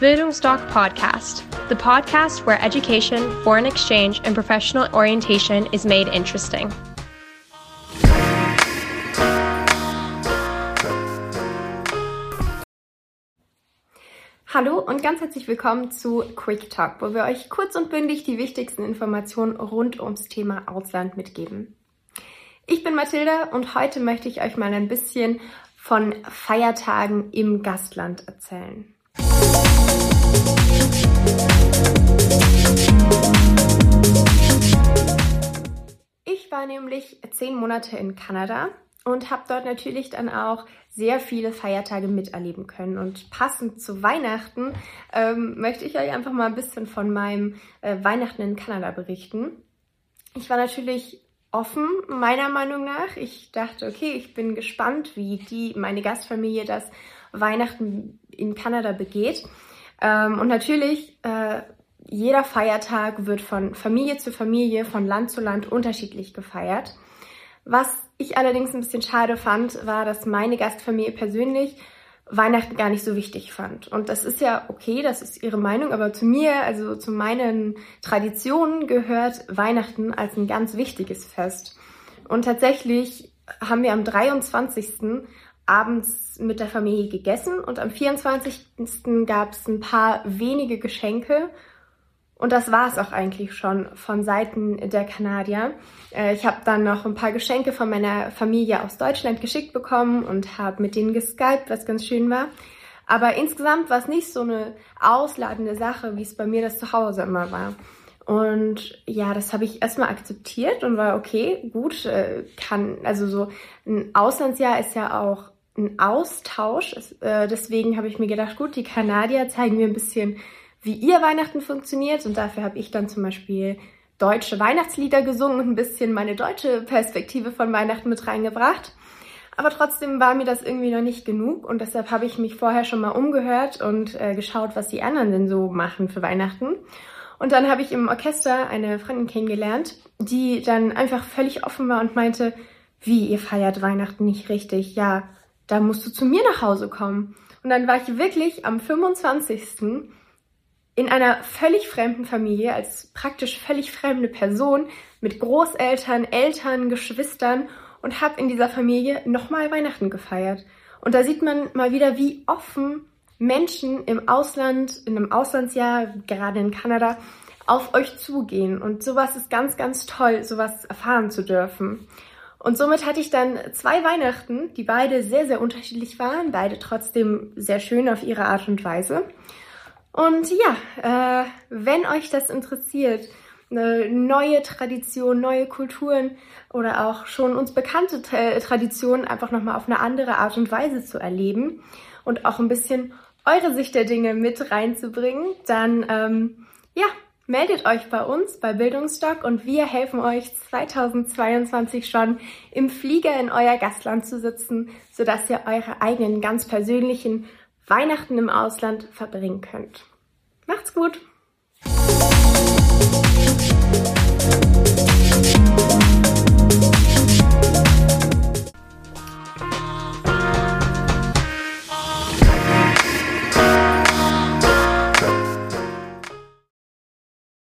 Bildungsdoc Podcast, the podcast where education, foreign exchange, and professional orientation is made interesting. Hallo und ganz herzlich willkommen zu Quick Talk, wo wir euch kurz und bündig die wichtigsten Informationen rund ums Thema Ausland mitgeben. Ich bin Mathilda und heute möchte ich euch mal ein bisschen von Feiertagen im Gastland erzählen. Ich war nämlich zehn Monate in Kanada und habe dort natürlich dann auch sehr viele Feiertage miterleben können. Und passend zu Weihnachten ähm, möchte ich euch einfach mal ein bisschen von meinem äh, Weihnachten in Kanada berichten. Ich war natürlich offen, meiner Meinung nach. Ich dachte, okay, ich bin gespannt, wie die, meine Gastfamilie das Weihnachten in Kanada begeht. Ähm, und natürlich, äh, jeder Feiertag wird von Familie zu Familie, von Land zu Land unterschiedlich gefeiert. Was ich allerdings ein bisschen schade fand, war, dass meine Gastfamilie persönlich Weihnachten gar nicht so wichtig fand. Und das ist ja okay, das ist ihre Meinung, aber zu mir, also zu meinen Traditionen gehört Weihnachten als ein ganz wichtiges Fest. Und tatsächlich haben wir am 23 abends mit der Familie gegessen und am 24. gab es ein paar wenige Geschenke und das war es auch eigentlich schon von Seiten der Kanadier. Äh, ich habe dann noch ein paar Geschenke von meiner Familie aus Deutschland geschickt bekommen und habe mit denen geskypt, was ganz schön war. Aber insgesamt war es nicht so eine ausladende Sache, wie es bei mir das zu Hause immer war. Und ja, das habe ich erstmal akzeptiert und war okay, gut, äh, kann, also so ein Auslandsjahr ist ja auch ein Austausch. Äh, deswegen habe ich mir gedacht, gut, die Kanadier zeigen mir ein bisschen, wie ihr Weihnachten funktioniert. Und dafür habe ich dann zum Beispiel deutsche Weihnachtslieder gesungen und ein bisschen meine deutsche Perspektive von Weihnachten mit reingebracht. Aber trotzdem war mir das irgendwie noch nicht genug und deshalb habe ich mich vorher schon mal umgehört und äh, geschaut, was die anderen denn so machen für Weihnachten. Und dann habe ich im Orchester eine Freundin kennengelernt, die dann einfach völlig offen war und meinte, wie, ihr feiert Weihnachten nicht richtig? Ja, da musst du zu mir nach Hause kommen. Und dann war ich wirklich am 25. in einer völlig fremden Familie, als praktisch völlig fremde Person, mit Großeltern, Eltern, Geschwistern und habe in dieser Familie nochmal Weihnachten gefeiert. Und da sieht man mal wieder, wie offen Menschen im Ausland, in einem Auslandsjahr, gerade in Kanada, auf euch zugehen. Und sowas ist ganz, ganz toll, sowas erfahren zu dürfen. Und somit hatte ich dann zwei Weihnachten, die beide sehr, sehr unterschiedlich waren, beide trotzdem sehr schön auf ihre Art und Weise. Und ja, äh, wenn euch das interessiert, eine neue Tradition, neue Kulturen oder auch schon uns bekannte Traditionen einfach nochmal auf eine andere Art und Weise zu erleben und auch ein bisschen eure Sicht der Dinge mit reinzubringen, dann ähm, ja, Meldet euch bei uns bei Bildungsstock und wir helfen euch 2022 schon im Flieger in euer Gastland zu sitzen, sodass ihr eure eigenen ganz persönlichen Weihnachten im Ausland verbringen könnt. Macht's gut!